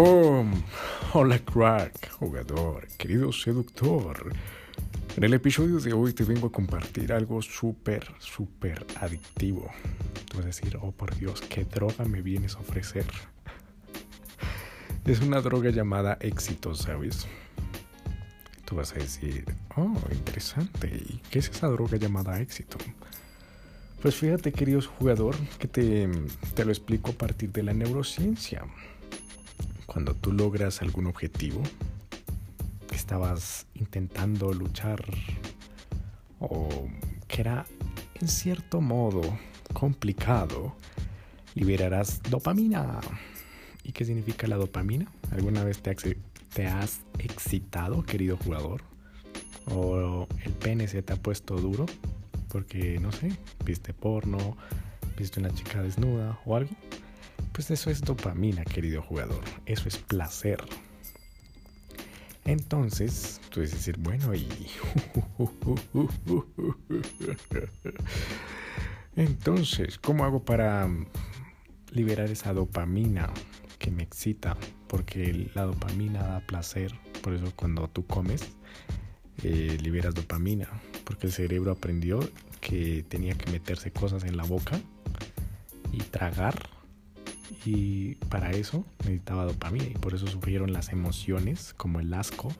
Hola crack, jugador, querido seductor. En el episodio de hoy te vengo a compartir algo súper, súper adictivo. Tú vas a decir, oh por Dios, ¿qué droga me vienes a ofrecer? Es una droga llamada éxito, ¿sabes? Tú vas a decir, oh, interesante. ¿Y qué es esa droga llamada éxito? Pues fíjate, querido jugador, que te, te lo explico a partir de la neurociencia cuando tú logras algún objetivo que estabas intentando luchar o que era en cierto modo complicado, liberarás dopamina. ¿Y qué significa la dopamina? ¿Alguna vez te, te has excitado, querido jugador? ¿O el pene se te ha puesto duro? Porque, no sé, viste porno, viste una chica desnuda o algo. Pues eso es dopamina, querido jugador. Eso es placer. Entonces, tú debes decir, bueno, y... Entonces, ¿cómo hago para liberar esa dopamina que me excita? Porque la dopamina da placer. Por eso cuando tú comes, eh, liberas dopamina. Porque el cerebro aprendió que tenía que meterse cosas en la boca y tragar y para eso necesitaba dopamina y por eso sufrieron las emociones como el asco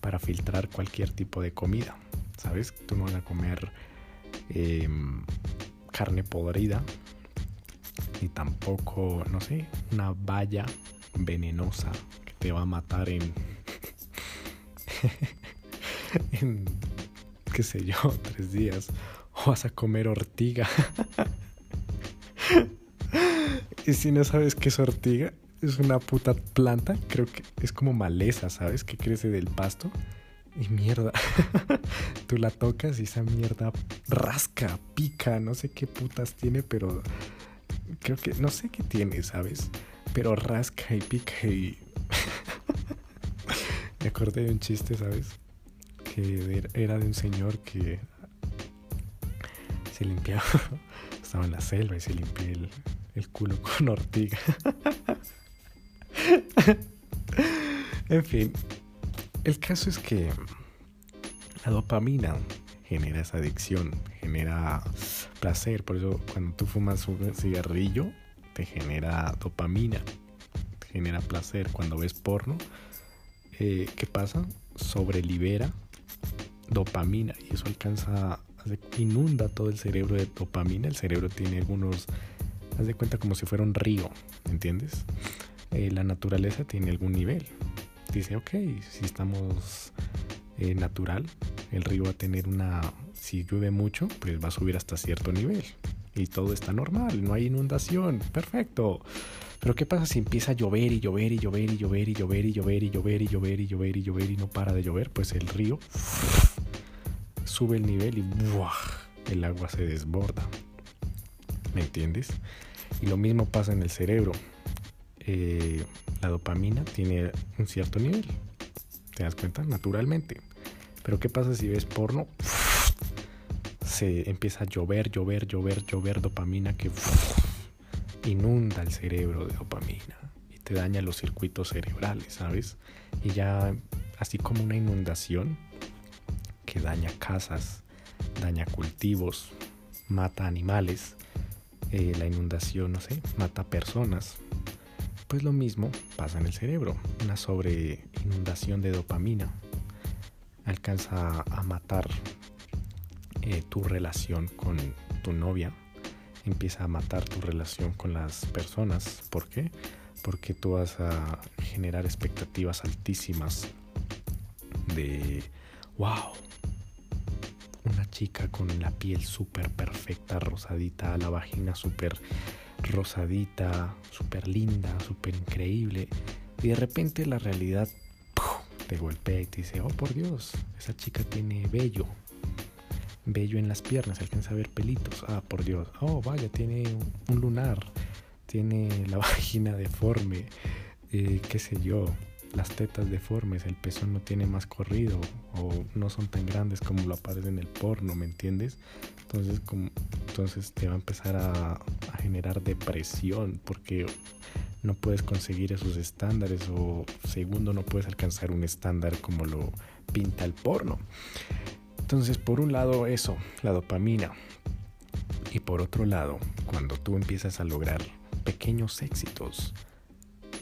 para filtrar cualquier tipo de comida. ¿Sabes? Tú no vas a comer em, carne podrida y tampoco, no sé, una valla venenosa que te va a matar en, en qué sé yo, tres días. O vas a comer ortiga. Y si no sabes qué es ortiga, es una puta planta, creo que es como maleza, ¿sabes? Que crece del pasto. Y mierda, tú la tocas y esa mierda rasca, pica, no sé qué putas tiene, pero creo que no sé qué tiene, ¿sabes? Pero rasca y pica y... Me acordé de un chiste, ¿sabes? Que era de un señor que se limpiaba, estaba en la selva y se limpiaba el, el culo con ortiga. en fin, el caso es que la dopamina genera esa adicción, genera placer. Por eso cuando tú fumas un cigarrillo, te genera dopamina, te genera placer. Cuando ves porno, eh, ¿qué pasa? Sobrelibera dopamina y eso alcanza, inunda todo el cerebro de dopamina. El cerebro tiene algunos haz de cuenta como si fuera un río, ¿entiendes? Eh, la naturaleza tiene algún nivel. Dice, ok, si estamos eh, natural, el río va a tener una, si llueve mucho, pues va a subir hasta cierto nivel. Y todo está normal, no hay inundación, perfecto. Pero ¿qué pasa si empieza a llover y llover y llover y llover y llover y llover y llover y llover y llover y llover y no para de llover? Pues el río sube el nivel y el agua se desborda. ¿Me entiendes? Y lo mismo pasa en el cerebro. Eh, la dopamina tiene un cierto nivel. ¿Te das cuenta? Naturalmente. Pero ¿qué pasa si ves porno? Se empieza a llover, llover, llover, llover dopamina que inunda el cerebro de dopamina y te daña los circuitos cerebrales, ¿sabes? Y ya así como una inundación que daña casas, daña cultivos, mata animales, eh, la inundación, no sé, mata personas. Pues lo mismo pasa en el cerebro. Una sobre inundación de dopamina alcanza a matar eh, tu relación con tu novia. Empieza a matar tu relación con las personas. ¿Por qué? Porque tú vas a generar expectativas altísimas de, wow, chica con la piel súper perfecta, rosadita, la vagina súper rosadita, súper linda, súper increíble. Y de repente la realidad te golpea y te dice, oh por Dios, esa chica tiene vello. Vello en las piernas, alcanza a ver pelitos. Ah, por Dios. Oh, vaya, tiene un lunar. Tiene la vagina deforme. Eh, qué sé yo las tetas deformes, el pezón no tiene más corrido o no son tan grandes como lo aparece en el porno, ¿me entiendes? Entonces, como, entonces te va a empezar a, a generar depresión porque no puedes conseguir esos estándares o segundo no puedes alcanzar un estándar como lo pinta el porno. Entonces, por un lado eso, la dopamina. Y por otro lado, cuando tú empiezas a lograr pequeños éxitos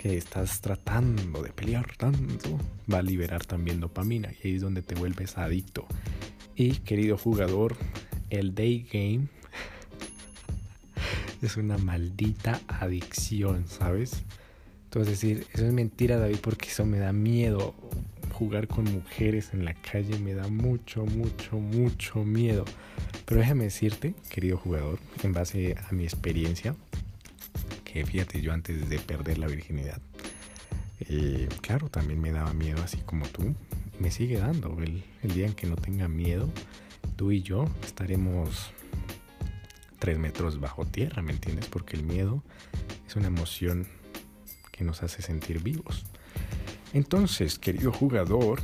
que estás tratando de pelear tanto, va a liberar también dopamina y ahí es donde te vuelves adicto. Y querido jugador, el day game es una maldita adicción, ¿sabes? Entonces decir, eso es mentira David porque eso me da miedo. Jugar con mujeres en la calle me da mucho, mucho, mucho miedo. Pero déjame decirte, querido jugador, en base a mi experiencia, que fíjate, yo antes de perder la virginidad, eh, claro, también me daba miedo así como tú. me sigue dando. El, día en que no tenga miedo, tú y yo estaremos tres metros bajo tierra, ¿me entiendes? Porque el miedo es una emoción que nos hace sentir vivos. Entonces, querido jugador,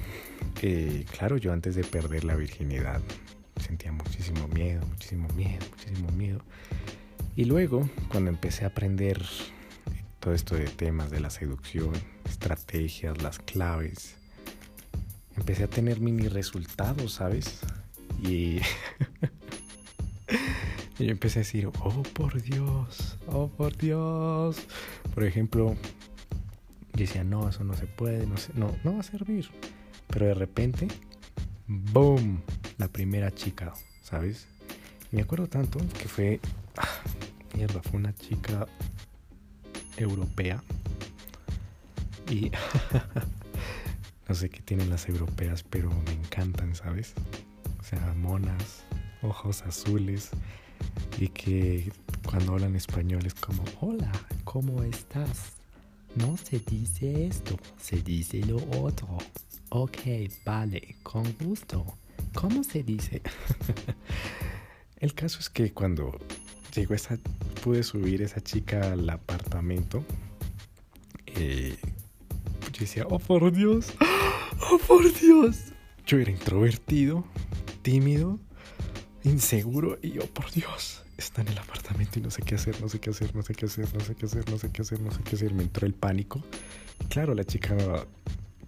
eh, claro, yo antes de perder la virginidad sentía muchísimo miedo, muchísimo miedo, muchísimo miedo. Y luego, cuando empecé a aprender todo esto de temas de la seducción, estrategias, las claves, empecé a tener mini resultados, ¿sabes? Y yo empecé a decir, oh por Dios, oh por Dios. Por ejemplo, yo decía, no, eso no se puede, no, no, no va a servir. Pero de repente, ¡boom! La primera chica, ¿sabes? Me acuerdo tanto que fue, mierda, fue una chica europea. Y no sé qué tienen las europeas, pero me encantan, ¿sabes? O sea, monas, ojos azules y que cuando hablan español es como, hola, ¿cómo estás? No se dice esto, se dice lo otro. Ok, vale, con gusto. ¿Cómo se dice? El caso es que cuando llegó esa, pude subir esa chica al apartamento, eh, yo decía, oh por Dios, oh por Dios. Yo era introvertido, tímido, inseguro y yo, por Dios, está en el apartamento y no sé qué hacer, no sé qué hacer, no sé qué hacer, no sé qué hacer, no sé qué hacer, no sé qué hacer. Me entró el pánico. claro, la chica,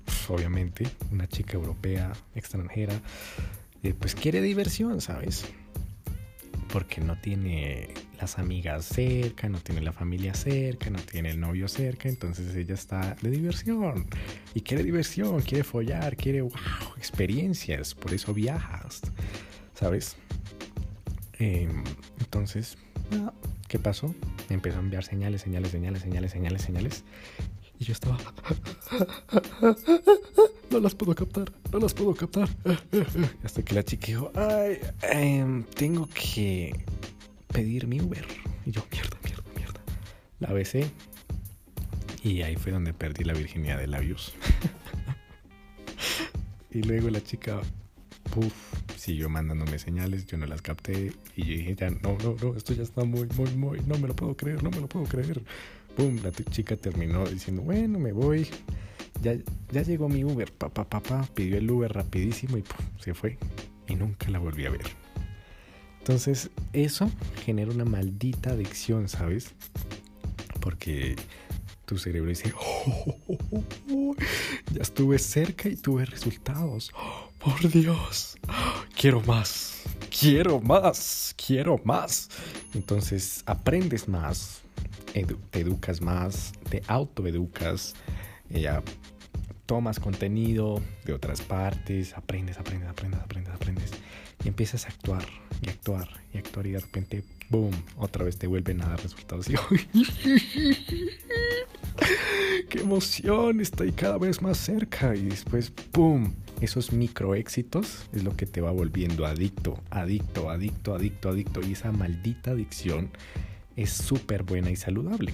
pues, obviamente, una chica europea, extranjera, eh, pues quiere diversión, ¿sabes? Porque no tiene las amigas cerca, no tiene la familia cerca, no tiene el novio cerca, entonces ella está de diversión. Y quiere diversión, quiere follar, quiere, wow, experiencias, por eso viajas, ¿sabes? Em, entonces, ¿qué pasó? Empezó a enviar señales, señales, señales, señales, señales, señales. Y yo estaba... No las puedo captar, no las puedo captar. Hasta que la chica dijo, ay, em, tengo que pedir mi Uber. Y yo, mierda, mierda, mierda. La besé. Y ahí fue donde perdí la virginidad de labios. y luego la chica Puf, siguió mandándome señales, yo no las capté y yo dije, ya, no, no, no, esto ya está muy, muy, muy, no me lo puedo creer, no me lo puedo creer. Pum, la chica terminó diciendo, bueno, me voy. Ya, ya llegó mi Uber, papá, papá, pidió el Uber rapidísimo y se fue. Y nunca la volví a ver. Entonces, eso genera una maldita adicción, ¿sabes? Porque tu cerebro dice, oh, oh, oh, ya estuve cerca y tuve resultados. Por Dios, quiero más, quiero más, quiero más. Entonces aprendes más, te educas más, te autoeducas, ya tomas contenido de otras partes, aprendes, aprendes, aprendes, aprendes, aprendes y empiezas a actuar y actuar y actuar y de repente, boom, otra vez te vuelven a dar resultados. Y, ¡Qué emoción! Estoy cada vez más cerca y después, boom, esos micro éxitos es lo que te va volviendo adicto, adicto, adicto, adicto, adicto. Y esa maldita adicción es súper buena y saludable.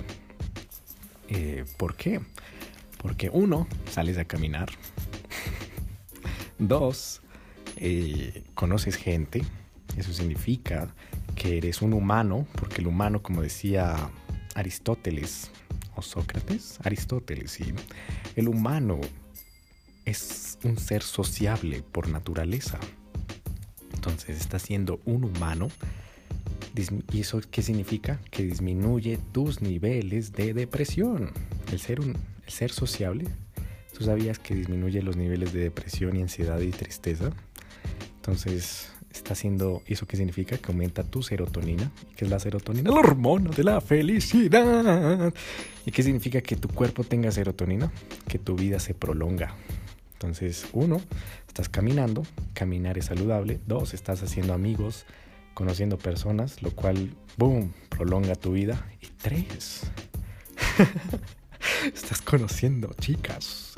Eh, ¿Por qué? Porque uno, sales a caminar. Dos, eh, conoces gente. Eso significa que eres un humano, porque el humano, como decía Aristóteles o Sócrates, Aristóteles, sí, el humano es un ser sociable por naturaleza. Entonces está siendo un humano ¿Y eso qué significa? Que disminuye tus niveles de depresión. El ser, un, el ser sociable, ¿tú sabías que disminuye los niveles de depresión y ansiedad y tristeza? Entonces, está haciendo, ¿eso qué significa? Que aumenta tu serotonina. ¿Qué es la serotonina? La hormona de la felicidad. ¿Y qué significa que tu cuerpo tenga serotonina? Que tu vida se prolonga. Entonces, uno, estás caminando, caminar es saludable. Dos, estás haciendo amigos, conociendo personas, lo cual, boom, prolonga tu vida. Y tres, estás conociendo chicas.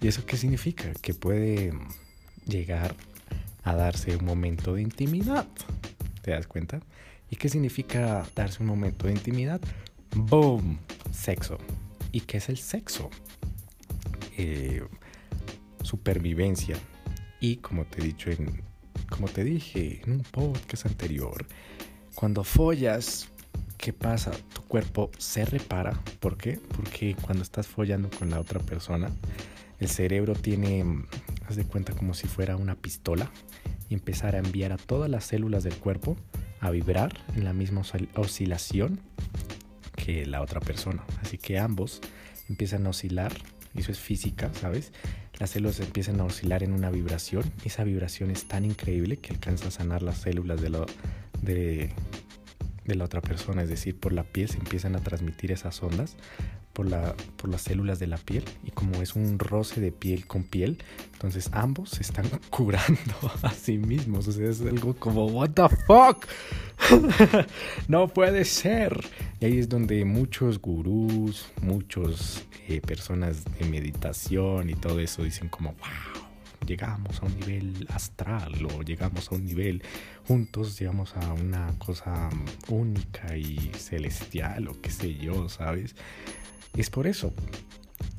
¿Y eso qué significa? Que puede llegar a darse un momento de intimidad. ¿Te das cuenta? ¿Y qué significa darse un momento de intimidad? Boom, sexo. ¿Y qué es el sexo? Eh, supervivencia. Y como te he dicho en, como te dije en un podcast anterior, cuando follas, ¿qué pasa? Tu cuerpo se repara. ¿Por qué? Porque cuando estás follando con la otra persona, el cerebro tiene, haz de cuenta como si fuera una pistola y empezar a enviar a todas las células del cuerpo a vibrar en la misma oscilación que la otra persona. Así que ambos empiezan a oscilar, eso es física, ¿sabes? las células empiezan a oscilar en una vibración. Esa vibración es tan increíble que alcanza a sanar las células de, lo, de, de la otra persona. Es decir, por la piel se empiezan a transmitir esas ondas por, la, por las células de la piel. Y como es un roce de piel con piel, entonces ambos se están curando a sí mismos. O sea, es algo como, ¿What the fuck? no puede ser. Y ahí es donde muchos gurús, muchos eh, personas de meditación y todo eso dicen como, wow, llegamos a un nivel astral o llegamos a un nivel juntos, llegamos a una cosa única y celestial o qué sé yo, ¿sabes? Es por eso,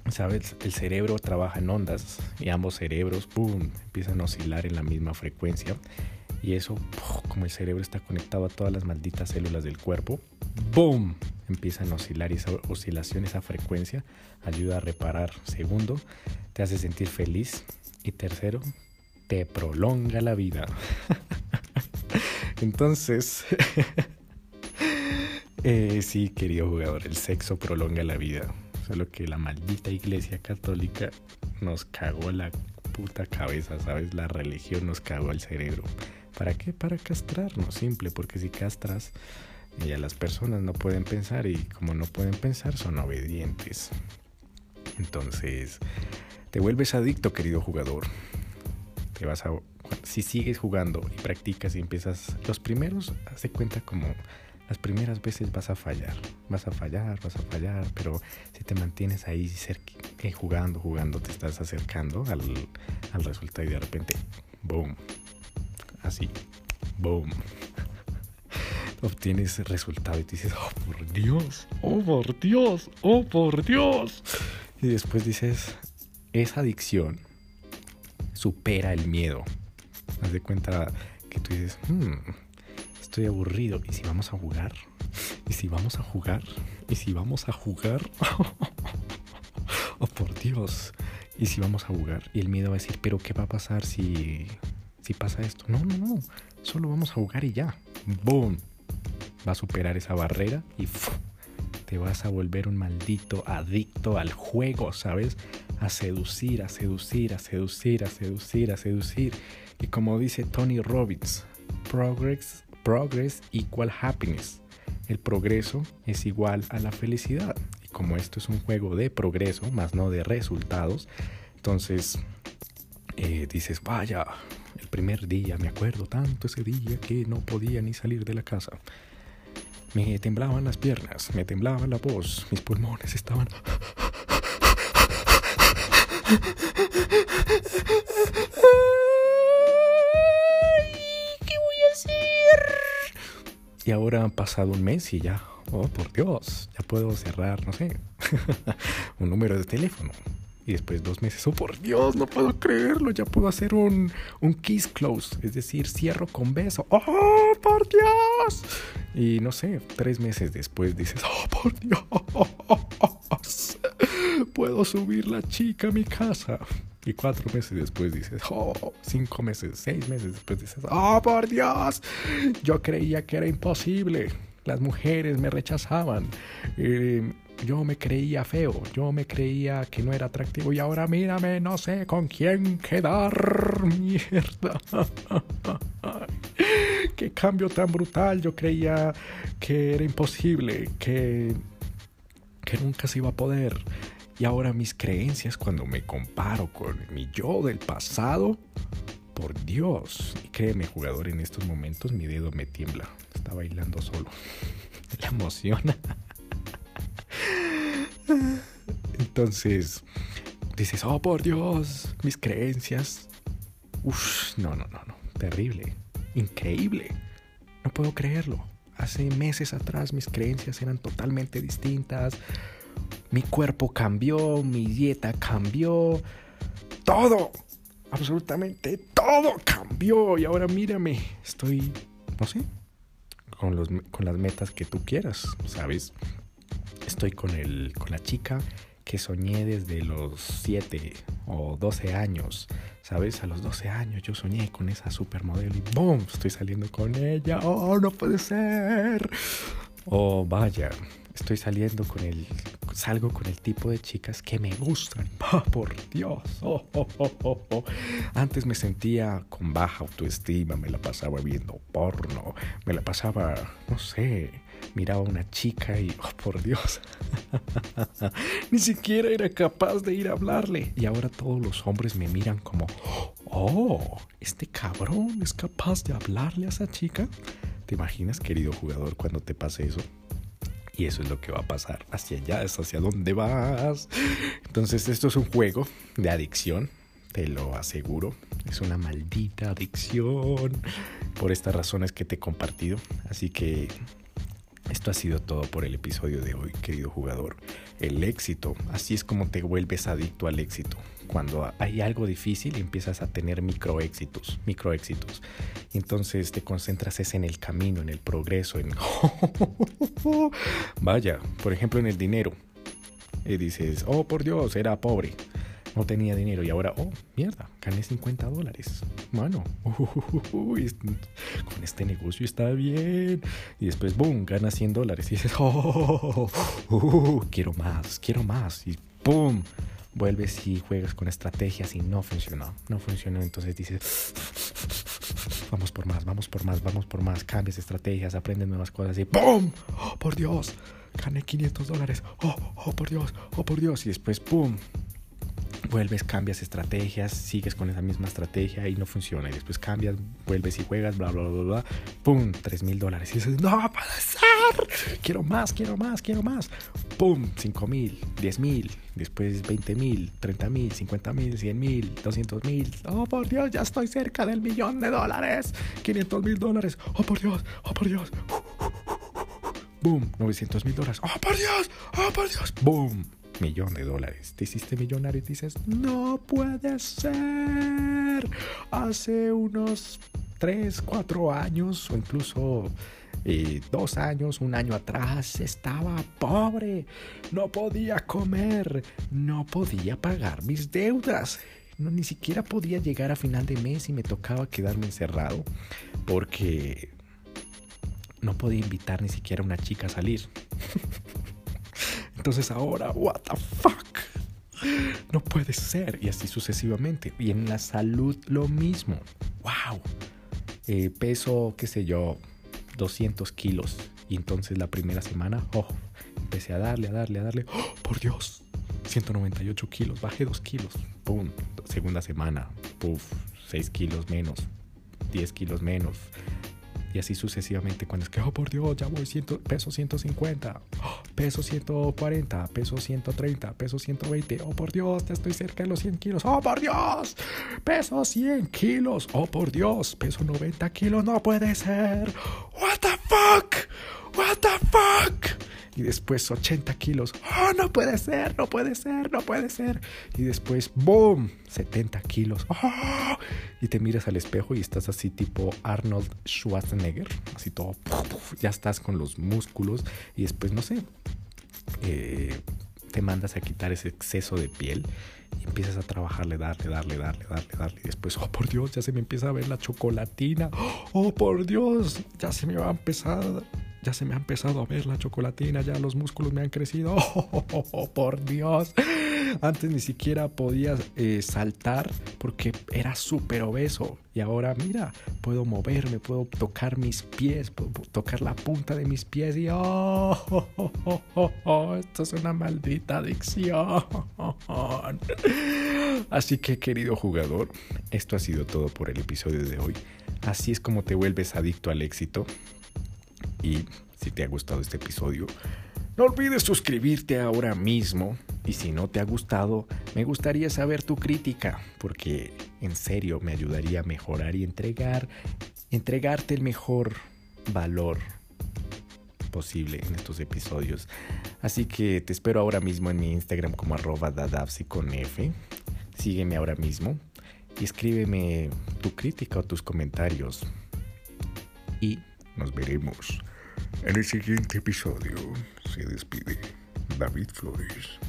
¿sabes? El cerebro trabaja en ondas y ambos cerebros, ¡pum!, empiezan a oscilar en la misma frecuencia. Y eso, como el cerebro está conectado a todas las malditas células del cuerpo, ¡boom! Empiezan a oscilar y esa oscilación, esa frecuencia, ayuda a reparar. Segundo, te hace sentir feliz. Y tercero, te prolonga la vida. Entonces, eh, sí, querido jugador, el sexo prolonga la vida. Solo que la maldita iglesia católica nos cagó la puta cabeza, ¿sabes? La religión nos cagó el cerebro. ¿Para qué? Para castrarnos, simple, porque si castras, ya las personas no pueden pensar y como no pueden pensar son obedientes. Entonces, te vuelves adicto, querido jugador. Te vas a si sigues jugando y practicas y empiezas los primeros, haz cuenta como las primeras veces vas a fallar, vas a fallar, vas a fallar, pero si te mantienes ahí eh, jugando, jugando, te estás acercando al, al resultado y de repente, boom, así, boom, obtienes resultado y te dices, oh por Dios, oh por Dios, oh por Dios. Y después dices, esa adicción supera el miedo. Haz de cuenta que tú dices, hmm, estoy aburrido. ¿Y si vamos a jugar? ¿Y si vamos a jugar? ¿Y si vamos a jugar? oh, por Dios. ¿Y si vamos a jugar? Y el miedo va a decir, pero ¿qué va a pasar si, si pasa esto? No, no, no. Solo vamos a jugar y ya. ¡Boom! Va a superar esa barrera y te vas a volver un maldito adicto al juego, ¿sabes? A seducir, a seducir, a seducir, a seducir, a seducir. Y como dice Tony Robbins, progress, progress equal happiness. El progreso es igual a la felicidad. Y como esto es un juego de progreso, más no de resultados, entonces eh, dices, vaya, el primer día, me acuerdo tanto ese día que no podía ni salir de la casa. Me temblaban las piernas, me temblaba la voz, mis pulmones estaban... ¿Qué voy a hacer? Y ahora han pasado un mes y ya, oh por Dios, ya puedo cerrar, no sé, un número de teléfono. Y después dos meses, oh por Dios, no puedo creerlo, ya puedo hacer un, un kiss close, es decir, cierro con beso, oh por Dios. Y no sé, tres meses después dices, oh por Dios, puedo subir la chica a mi casa. Y cuatro meses después dices, oh, cinco meses, seis meses después dices, oh, por Dios, yo creía que era imposible. Las mujeres me rechazaban. Eh, yo me creía feo, yo me creía que no era atractivo y ahora mírame, no sé con quién quedar. Mierda. Qué cambio tan brutal. Yo creía que era imposible, que, que nunca se iba a poder. Y ahora mis creencias cuando me comparo con mi yo del pasado, por Dios, y créeme jugador, en estos momentos mi dedo me tiembla, está bailando solo, la emociona. Entonces, dices, oh por Dios, mis creencias. Uf, no, no, no, no, terrible, increíble, no puedo creerlo. Hace meses atrás mis creencias eran totalmente distintas. Mi cuerpo cambió, mi dieta cambió, todo, absolutamente todo cambió. Y ahora mírame, estoy, no sé, con, los, con las metas que tú quieras, ¿sabes? Estoy con, el, con la chica que soñé desde los 7 o 12 años, ¿sabes? A los 12 años yo soñé con esa supermodelo y ¡boom! Estoy saliendo con ella, ¡oh, no puede ser! Oh, vaya, estoy saliendo con el salgo con el tipo de chicas que me gustan. Oh, por Dios. Oh, oh, Antes me sentía con baja autoestima, me la pasaba viendo porno, me la pasaba, no sé, miraba a una chica y, oh, por Dios, ni siquiera era capaz de ir a hablarle. Y ahora todos los hombres me miran como, oh, este cabrón es capaz de hablarle a esa chica. ¿Te imaginas, querido jugador, cuando te pase eso? Y eso es lo que va a pasar. Hacia allá es hacia dónde vas. Entonces esto es un juego de adicción. Te lo aseguro. Es una maldita adicción. Por estas razones que te he compartido. Así que esto ha sido todo por el episodio de hoy, querido jugador. El éxito. Así es como te vuelves adicto al éxito cuando hay algo difícil empiezas a tener micro éxitos, micro éxitos. Entonces te concentras en el camino, en el progreso, en... Vaya, por ejemplo en el dinero. Y dices, oh por Dios, era pobre. No tenía dinero y ahora, oh, mierda, gané 50 dólares. Mano, con este negocio está bien. Y después, boom, ganas 100 dólares. Y dices, oh, quiero más, quiero más. Y boom, vuelves y juegas con estrategias y no funcionó. No funcionó, entonces dices, vamos por más, vamos por más, vamos por más, cambias estrategias, aprendes nuevas cosas y ¡pum! ¡Oh, por Dios! Gané 500 dólares. ¡Oh, oh, por Dios! ¡Oh, por Dios! Y después ¡pum! Vuelves, cambias estrategias, sigues con esa misma estrategia y no funciona. Y después cambias, vuelves y juegas, bla, bla, bla, bla. ¡Pum! 3 mil dólares. Y dices, no puede ser. Quiero más, quiero más, quiero más. ¡Pum! 5 mil, 10 mil, después 20 mil, 30 mil, 50 mil, 100 mil, 200 mil. ¡Oh, por Dios! Ya estoy cerca del millón de dólares. 500 mil dólares. ¡Oh, por Dios! ¡Oh, por Dios! ¡Boom! 900 mil dólares. ¡Oh, por Dios! ¡Oh, por Dios! ¡Boom! Millón de dólares. Te hiciste millonario y dices, no puede ser. Hace unos 3, 4 años o incluso eh, dos años, un año atrás, estaba pobre. No podía comer, no podía pagar mis deudas. No, ni siquiera podía llegar a final de mes y me tocaba quedarme encerrado porque no podía invitar ni siquiera a una chica a salir. Entonces ahora, what the fuck? No puede ser. Y así sucesivamente. Y en la salud lo mismo. Wow. Eh, peso, qué sé yo, 200 kilos. Y entonces la primera semana, oh, empecé a darle, a darle, a darle. Oh, por Dios, 198 kilos, bajé 2 kilos. Pum. Segunda semana, puff, 6 kilos menos, 10 kilos menos. Y así sucesivamente. Cuando es que, oh por Dios, ya voy ciento, peso 150, peso 140, peso 130, peso 120. Oh por Dios, ya estoy cerca de los 100 kilos. Oh por Dios, peso 100 kilos. Oh por Dios, peso 90 kilos. No puede ser. What the fuck? What the fuck? Y después 80 kilos. ¡Oh, no puede ser! ¡No puede ser! ¡No puede ser! Y después, ¡boom! 70 kilos. ¡Oh! Y te miras al espejo y estás así tipo Arnold Schwarzenegger, así todo, ya estás con los músculos y después, no sé, eh, te mandas a quitar ese exceso de piel y empiezas a trabajarle, darle, darle, darle, darle, darle. Y después, oh por Dios, ya se me empieza a ver la chocolatina. Oh por Dios, ya se me va a empezar ya se me ha empezado a ver la chocolatina, ya los músculos me han crecido. Oh, por Dios. Antes ni siquiera podía eh, saltar porque era súper obeso. Y ahora mira, puedo moverme, puedo tocar mis pies, puedo tocar la punta de mis pies y oh, oh, esto es una maldita adicción. Así que querido jugador, esto ha sido todo por el episodio de hoy. Así es como te vuelves adicto al éxito. Y si te ha gustado este episodio, no olvides suscribirte ahora mismo. Y si no te ha gustado, me gustaría saber tu crítica, porque en serio me ayudaría a mejorar y entregar, entregarte el mejor valor posible en estos episodios. Así que te espero ahora mismo en mi Instagram como arroba dadavsi con. Sígueme ahora mismo y escríbeme tu crítica o tus comentarios. Y nos veremos en el siguiente episodio. Se despide David Flores.